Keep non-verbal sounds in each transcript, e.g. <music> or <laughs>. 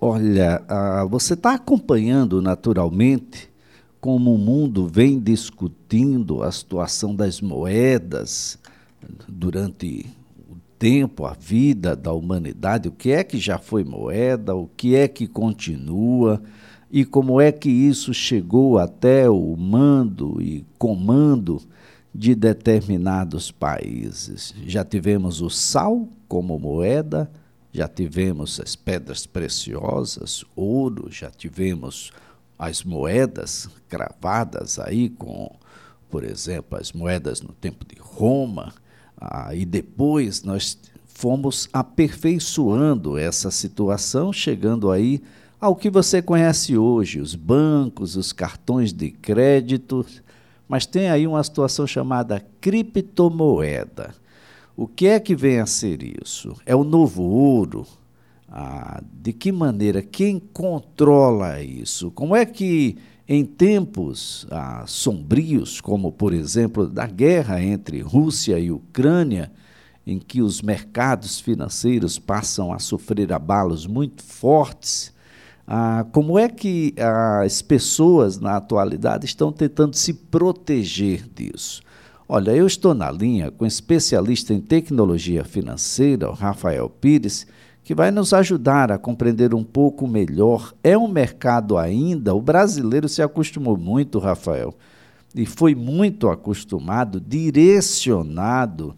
olha, ah, você está acompanhando naturalmente como o mundo vem discutindo a situação das moedas durante o tempo, a vida da humanidade, o que é que já foi moeda, o que é que continua e como é que isso chegou até o mando e comando de determinados países. Já tivemos o sal como moeda, já tivemos as pedras preciosas, ouro, já tivemos as moedas cravadas aí com, por exemplo, as moedas no tempo de Roma, ah, e depois nós fomos aperfeiçoando essa situação, chegando aí ao que você conhece hoje, os bancos, os cartões de crédito, mas tem aí uma situação chamada criptomoeda. O que é que vem a ser isso? É o novo ouro? Ah, de que maneira? Quem controla isso? Como é que, em tempos ah, sombrios, como por exemplo da guerra entre Rússia e Ucrânia, em que os mercados financeiros passam a sofrer abalos muito fortes, ah, como é que as pessoas na atualidade estão tentando se proteger disso? Olha, eu estou na linha com um especialista em tecnologia financeira, o Rafael Pires, que vai nos ajudar a compreender um pouco melhor. É um mercado ainda, o brasileiro se acostumou muito, Rafael, e foi muito acostumado, direcionado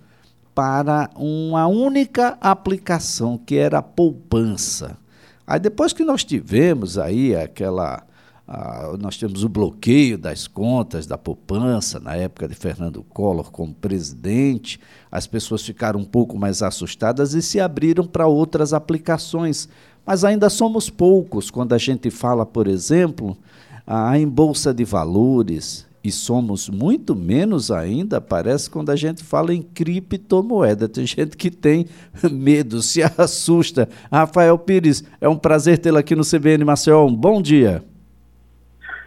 para uma única aplicação, que era a poupança. Aí depois que nós tivemos aí aquela ah, nós temos o bloqueio das contas da poupança na época de Fernando Collor como presidente. As pessoas ficaram um pouco mais assustadas e se abriram para outras aplicações. Mas ainda somos poucos quando a gente fala, por exemplo, ah, em bolsa de valores. E somos muito menos ainda, parece, quando a gente fala em criptomoeda. Tem gente que tem <laughs> medo, se assusta. Rafael Pires, é um prazer tê-lo aqui no CBN Maceió. Um bom dia.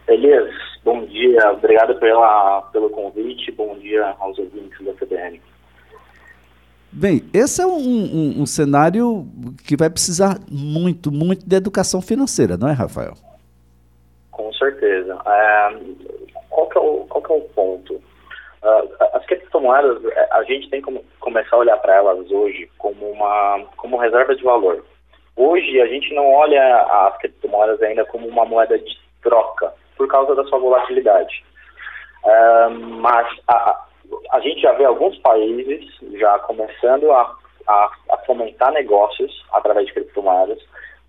Elias, bom dia, obrigado pela, pelo convite, bom dia aos ouvintes da CBN. Bem, esse é um, um, um, cenário que vai precisar muito, muito de educação financeira, não é, Rafael? Com certeza. É, qual, que é o, qual que é o ponto? Uh, as criptomoedas, a gente tem que começar a olhar para elas hoje como uma como reserva de valor. Hoje, a gente não olha as criptomoedas ainda como uma moeda de troca por causa da sua volatilidade. Mas a, a, gente já vê alguns países já começando a, a, a fomentar negócios através de criptomoedas,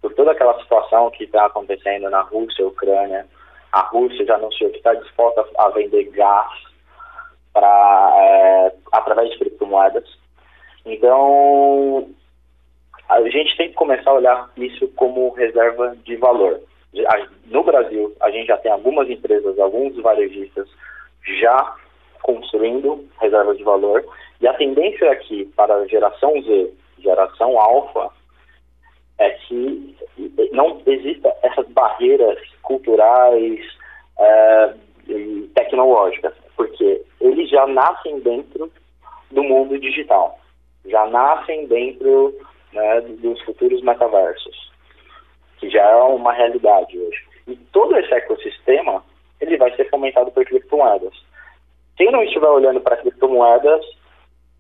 por toda aquela situação que está acontecendo na Rússia Ucrânia. A Rússia já anunciou que está disposta a vender gás para é, através de criptomoedas. Então, a gente tem que começar a olhar isso como reserva de valor no Brasil, a gente já tem algumas empresas, alguns varejistas já construindo reservas de valor, e a tendência aqui para a geração Z, geração alfa, é que não exista essas barreiras culturais é, e tecnológicas, porque eles já nascem dentro do mundo digital, já nascem dentro né, dos futuros metaversos que já é uma realidade hoje. E todo esse ecossistema, ele vai ser fomentado por criptomoedas. Quem não estiver olhando para criptomoedas,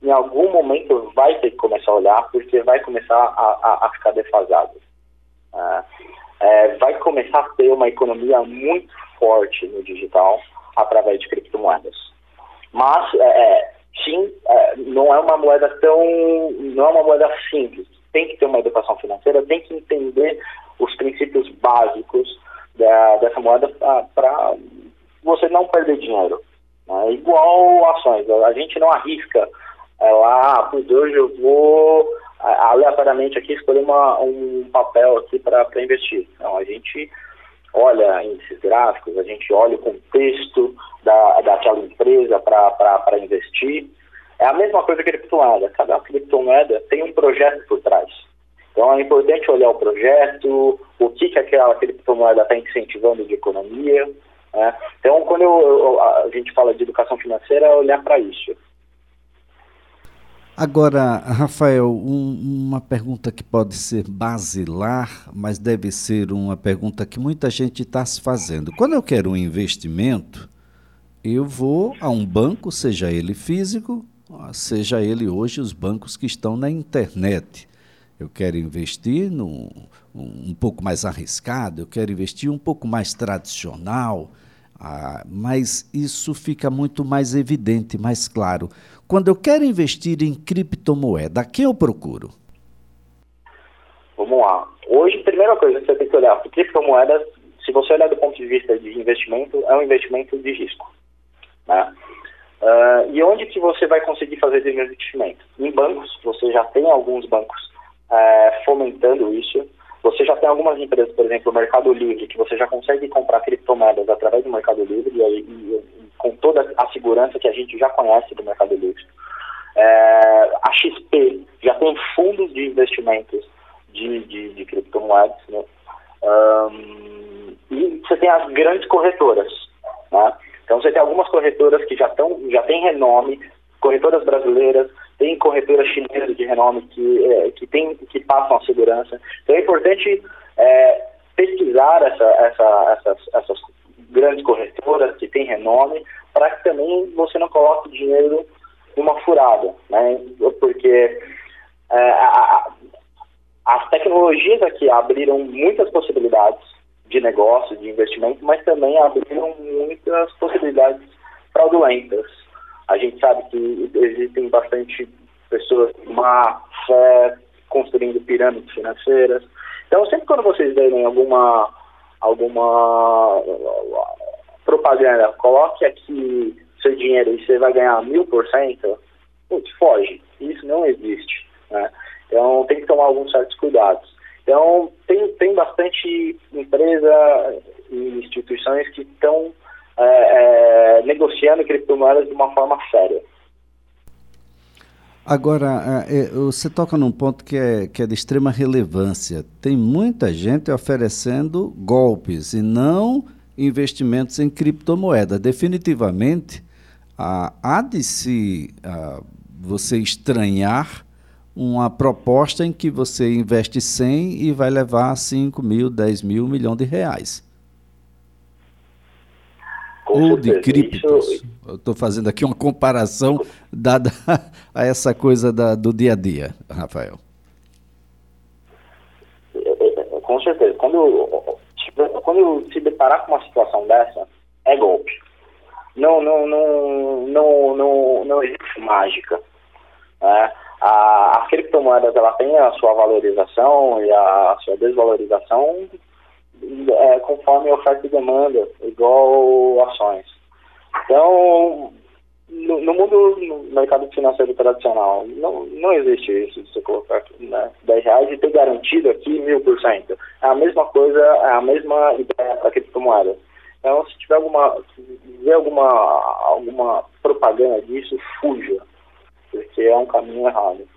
em algum momento vai ter que começar a olhar, porque vai começar a, a, a ficar defasado. É, é, vai começar a ter uma economia muito forte no digital através de criptomoedas. Mas, é, é sim, é, não é uma moeda tão. não é uma moeda simples. Tem que ter uma educação financeira, tem que entender os princípios básicos da, dessa moeda para você não perder dinheiro. Né? Igual ações, a gente não arrisca é, lá, ah, pois hoje eu vou aleatoriamente aqui escolher uma, um papel aqui para investir. Não, a gente olha índices gráficos, a gente olha o contexto da, daquela empresa para investir. É a mesma coisa que criptomoeda. Cada criptomoeda tem um projeto por trás. Então é importante olhar o projeto, o que, que aquela criptomoeda está incentivando de economia. Né? Então, quando eu, eu, a gente fala de educação financeira, é olhar para isso. Agora, Rafael, um, uma pergunta que pode ser basilar, mas deve ser uma pergunta que muita gente está se fazendo. Quando eu quero um investimento, eu vou a um banco, seja ele físico, seja ele hoje os bancos que estão na internet. Eu quero investir num, um pouco mais arriscado, eu quero investir um pouco mais tradicional, ah, mas isso fica muito mais evidente, mais claro. Quando eu quero investir em criptomoeda, quem eu procuro? Vamos lá. Hoje, primeira coisa que você tem que olhar para criptomoedas, se você olhar do ponto de vista de investimento, é um investimento de risco. Né? Uh, e onde que você vai conseguir fazer esse investimento? Em bancos, você já tem alguns bancos uh, fomentando isso. Você já tem algumas empresas, por exemplo, o Mercado Livre, que você já consegue comprar criptomoedas através do Mercado Livre e, e, e com toda a segurança que a gente já conhece do Mercado Livre. É, a XP já tem fundos de investimentos de, de, de criptomoedas, né? Um, e você tem as grandes corretoras, né? Então você tem algumas corretoras que já estão, já têm renome, corretoras brasileiras, tem corretoras chinesas de renome que, é, que, tem, que passam a segurança. Então é importante é, pesquisar essa, essa, essas, essas grandes corretoras que têm renome, para que também você não coloque dinheiro numa furada, né? Porque é, a, a, as tecnologias aqui abriram muitas possibilidades de negócio, de investimento, mas também abriram muitas possibilidades fraudulentas. A gente sabe que existem bastante pessoas má fé construindo pirâmides financeiras. Então, sempre quando vocês verem alguma alguma propaganda, coloque aqui seu dinheiro e você vai ganhar mil por cento, putz, foge. Isso não existe. Né? Então tem que tomar alguns certos cuidados. Então tem, tem bastante empresa e instituições que estão é, é, negociando criptomoedas de uma forma séria. Agora, é, é, você toca num ponto que é, que é de extrema relevância. Tem muita gente oferecendo golpes e não investimentos em criptomoeda. Definitivamente, há de se você estranhar uma proposta em que você investe 100 e vai levar 5 mil, 10 mil, milhão de reais. Com Ou de criptos. Isso... Eu estou fazendo aqui uma comparação dada <laughs> a essa coisa da, do dia a dia, Rafael. Com certeza. Quando, quando se deparar com uma situação dessa, é golpe. Não, não, não, não, não, não existe mágica. Né? A, as criptomoedas ela tem a sua valorização e a, a sua desvalorização é, conforme oferta e demanda, igual ações. Então, no, no, mundo, no mercado financeiro tradicional, não, não existe isso de você colocar né, 10 reais e ter garantido aqui mil por cento. É a mesma coisa, é a mesma ideia para criptomoedas. Então, se tiver alguma, se ver alguma, alguma propaganda disso, fuja, porque é um caminho errado.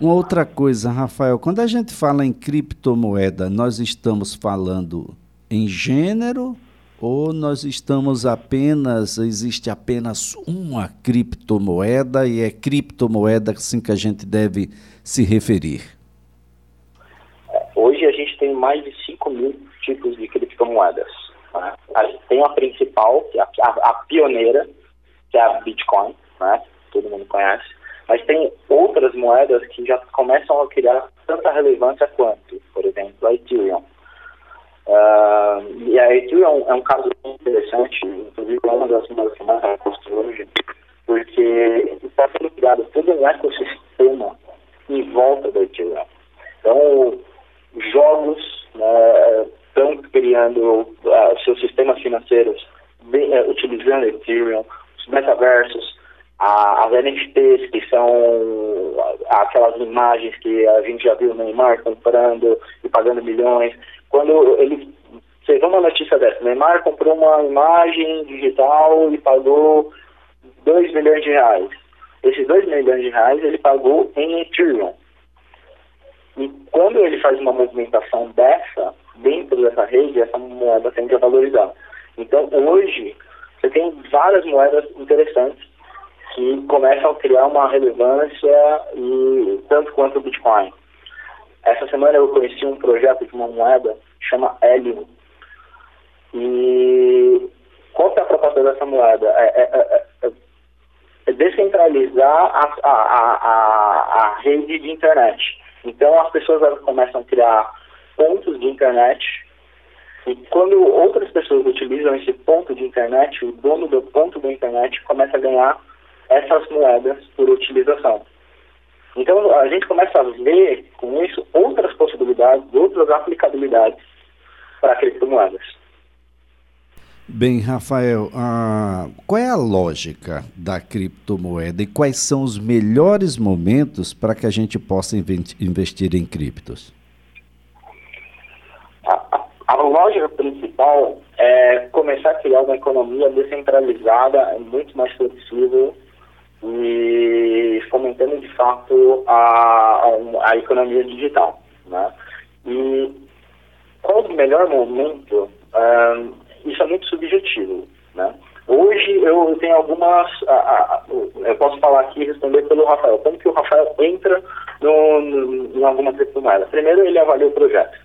Uma outra coisa, Rafael, quando a gente fala em criptomoeda, nós estamos falando em gênero ou nós estamos apenas, existe apenas uma criptomoeda e é criptomoeda assim que a gente deve se referir? Hoje a gente tem mais de 5 mil tipos de criptomoedas. Né? A gente tem a principal, é a, a, a pioneira, que é a Bitcoin, né? todo mundo conhece, mas tem outras moedas que já começam a criar tanta relevância quanto, por exemplo, a Ethereum. Uh, e a Ethereum é um caso interessante, inclusive é uma das moedas que mais aposto hoje, porque está sendo criado todo um ecossistema em volta da Ethereum. Então, jogos né, estão criando uh, seus sistemas financeiros bem, uh, utilizando Ethereum, NFTs, que são aquelas imagens que a gente já viu no Neymar comprando e pagando milhões. Quando ele. Você vê uma notícia dessa, Neymar comprou uma imagem digital e pagou 2 milhões de reais. Esses 2 milhões de reais ele pagou em Ethereum. E quando ele faz uma movimentação dessa, dentro dessa rede, essa moeda tende a valorizar. Então, hoje, você tem várias moedas interessantes que começam a criar uma relevância e tanto quanto o Bitcoin. Essa semana eu conheci um projeto de uma moeda chama Helium. E qual é a proposta dessa moeda? É, é, é, é, é descentralizar a, a, a, a, rede de internet. Então as pessoas começam a criar pontos de internet e quando outras pessoas utilizam esse ponto de internet, o dono do ponto da internet começa a ganhar essas moedas por utilização. Então a gente começa a ver com isso outras possibilidades, outras aplicabilidades para criptomoedas. Bem, Rafael, ah, qual é a lógica da criptomoeda e quais são os melhores momentos para que a gente possa investir em criptos? A, a, a lógica principal é começar a criar uma economia descentralizada, muito mais flexível e fomentando de fato a, a, economia digital. Né? E qual o melhor momento? Isso é muito subjetivo. Né? Hoje eu tenho algumas. A, a, eu posso falar aqui e responder pelo Rafael. Como que o Rafael entra no, no, em alguma criptomoeda? Primeiro ele avalia o projeto.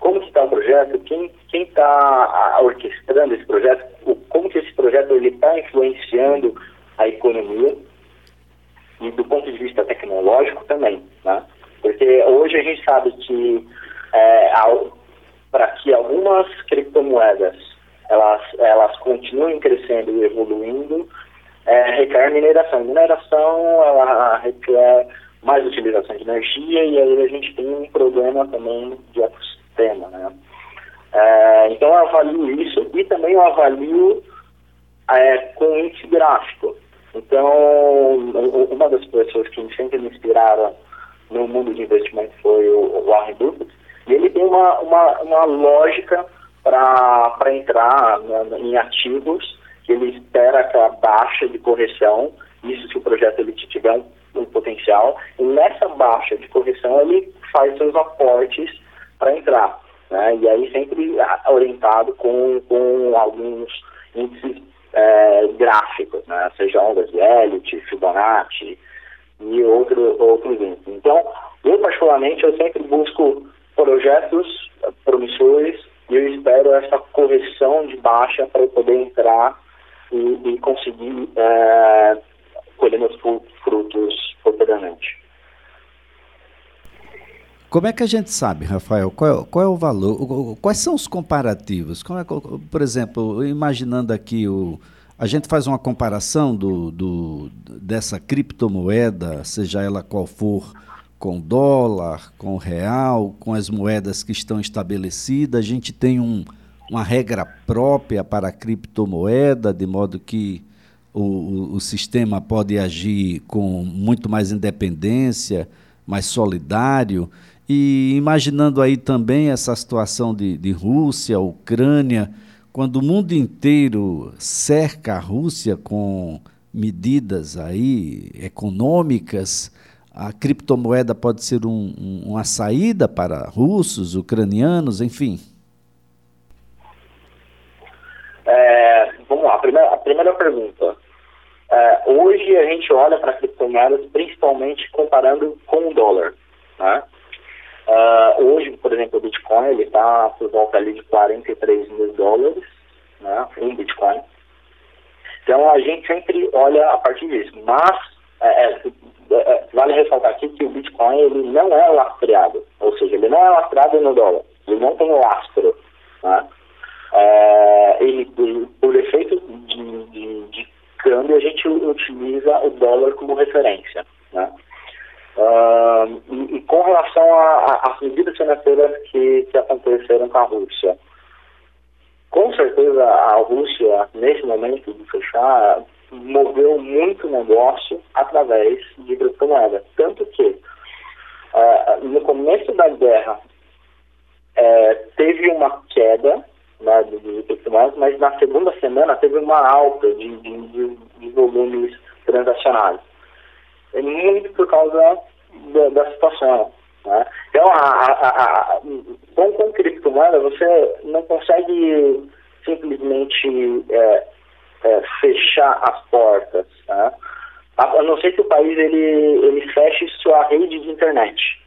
Como que está o projeto? Quem está orquestrando esse projeto? Como que esse projeto está influenciando a economia e do ponto de vista tecnológico também, né? Porque hoje a gente sabe que é, para que algumas criptomoedas elas, elas continuem crescendo e evoluindo, é, requer mineração. Mineração ela requer mais utilização de energia e aí a gente tem um problema também de ecossistema, né? É, então eu avalio isso e também eu avalio é, com índice gráfico. Então, uma das pessoas que sempre me inspiraram no mundo de investimento foi o Warren Buffett, e ele tem uma, uma, uma lógica para entrar né, em ativos que ele espera aquela baixa de correção, isso se o projeto ele tiver um, um potencial, e nessa baixa de correção ele faz seus aportes para entrar. Né? E aí sempre orientado com, com alguns índices é, gráficos, né? seja ondas de Elliott, Fibonacci e outro, outros índices. Então, eu particularmente, eu sempre busco projetos promissores e eu espero essa correção de baixa para eu poder entrar e, e conseguir é, colher meus frutos posteriormente. Como é que a gente sabe, Rafael, qual é, qual é o valor, quais são os comparativos? É, por exemplo, imaginando aqui, o, a gente faz uma comparação do, do, dessa criptomoeda, seja ela qual for, com dólar, com real, com as moedas que estão estabelecidas, a gente tem um, uma regra própria para a criptomoeda, de modo que o, o, o sistema pode agir com muito mais independência, mais solidário. E imaginando aí também essa situação de, de Rússia, Ucrânia, quando o mundo inteiro cerca a Rússia com medidas aí econômicas, a criptomoeda pode ser um, um, uma saída para russos, ucranianos, enfim? É, vamos lá, a primeira, a primeira pergunta. É, hoje a gente olha para criptomoedas principalmente comparando com o dólar. Né? Uh, hoje, por exemplo, o Bitcoin ele está por volta ali de 43 mil dólares, né, um Bitcoin. Então a gente sempre olha a partir disso. Mas é, é, é, vale ressaltar aqui que o Bitcoin ele não é lastreado, ou seja, ele não é lastreado no dólar, ele não tem lastro. Né? É, ele, ele, por efeito de, de, de câmbio, a gente utiliza o dólar como referência. Né? Uh, e, e, com relação às medidas financeiras que, que aconteceram com a Rússia, com certeza a Rússia, nesse momento de fechar, moveu muito negócio através de criptomoeda. Tanto que uh, no começo da guerra uh, teve uma queda né, de criptomoedas, mas na segunda semana teve uma alta de, de, de volumes transacionais. É muito por causa da, da situação. Né? Então, a, a, a, com, com criptomoeda, você não consegue simplesmente é, é, fechar as portas. Né? a não ser que o país ele, ele feche sua rede de internet,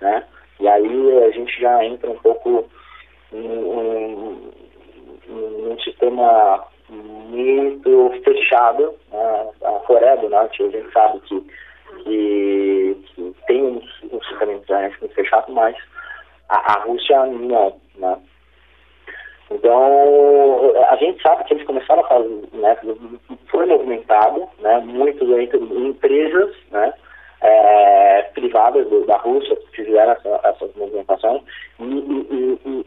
né? E aí a gente já entra um pouco num, num sistema muito fechado. Né? A Coreia do Norte, a gente sabe que, que, que tem um, um sistema internet muito fechado, mas a, a Rússia não, né? Então, a gente sabe que eles começaram a fazer, né, foi movimentado, né, muitas empresas, né, é, privadas do, da Rússia fizeram essa, essas movimentações e, e, e,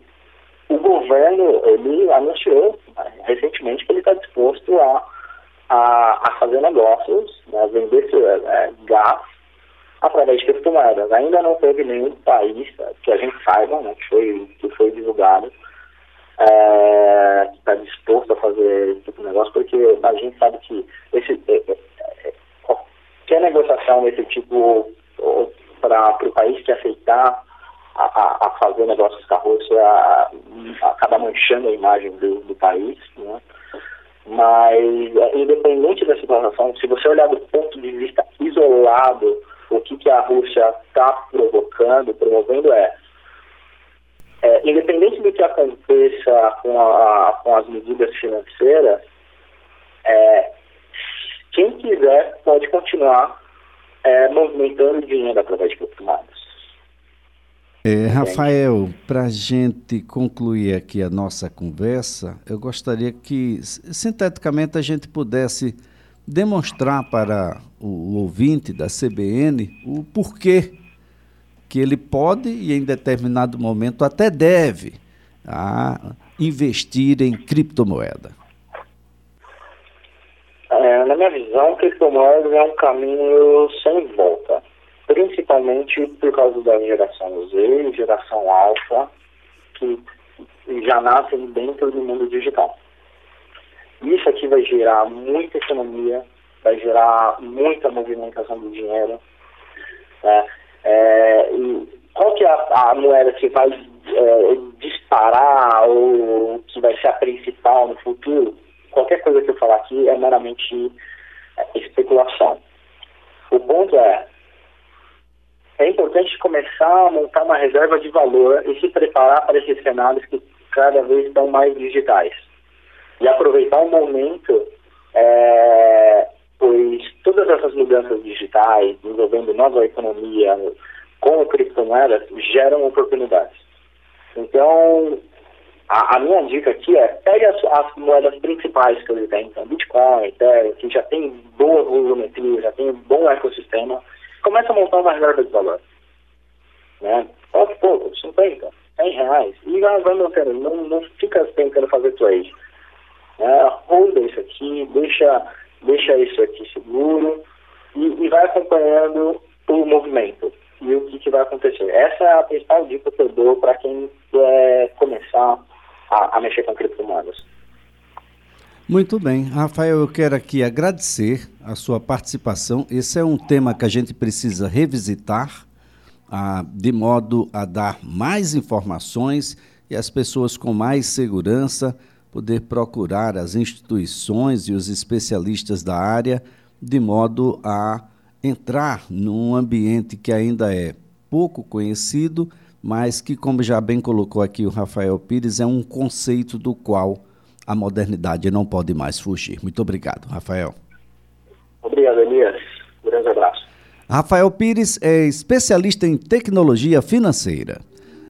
o governo, ele anunciou né, recentemente que ele está disposto a, a, a, fazer negócios, né, vender é, gás através de criptomoedas. Ainda não teve nenhum país que a gente saiba, né, que, foi, que foi divulgado, é, que está disposto a fazer esse tipo de negócio, porque a gente sabe que esse, é, é, é qualquer negociação desse tipo para o país que aceitar a, a, fazer negócios com a Rússia acaba manchando a imagem do, do país, né? Mas, é, independente da situação, se você olhar do ponto de vista isolado, o que, que a Rússia está provocando, promovendo é é, independente do que aconteça com, a, com as medidas financeiras, é, quem quiser pode continuar é, movimentando dinheiro através de criptomoedas. É, Rafael, para a gente concluir aqui a nossa conversa, eu gostaria que, sinteticamente, a gente pudesse demonstrar para o, ouvinte da CBN o porquê que ele pode e em determinado momento até deve a investir em criptomoeda? É, na minha visão, criptomoedas é um caminho sem volta, principalmente por causa da geração Z e geração alfa, que já nascem dentro do mundo digital. Isso aqui vai gerar muita economia, vai gerar muita movimentação do dinheiro. Né? É, qual que é a, a, moeda que vai é, disparar ou que vai ser a principal no futuro? Qualquer coisa que eu falar aqui é meramente é, especulação. O ponto é, é importante começar a montar uma reserva de valor e se preparar para esses cenários que cada vez estão mais digitais. E aproveitar o momento é, pois todas essas mudanças digitais, envolvendo nova economia com criptomoedas, geram oportunidades. Então, a, a, minha dica aqui é pegue as, as, moedas principais que ele tem, então Bitcoin, Ethereum, que já tem boa volumetria, já tem um bom ecossistema, começa a montar uma reserva de valor. Né? Aos poucos, 50, 100 reais, e vai, mantendo, não, não fica tentando fazer trade. Né? Hold isso aqui, deixa deixa isso aqui seguro e, e vai acompanhando o movimento e o que, que, vai acontecer. Essa é a principal dica que eu dou para quem quer começar a, a mexer com criptomoedas. Muito bem. Rafael, eu quero aqui agradecer a sua participação. Esse é um tema que a gente precisa revisitar, ah, de modo a dar mais informações e as pessoas com mais segurança poder procurar as instituições e os especialistas da área de modo a entrar num ambiente que ainda é pouco conhecido, mas que, como já bem colocou aqui o Rafael Pires, é um conceito do qual a modernidade não pode mais fugir. Muito obrigado, Rafael. Obrigado, Elias. Um grande abraço. Rafael Pires é especialista em tecnologia financeira.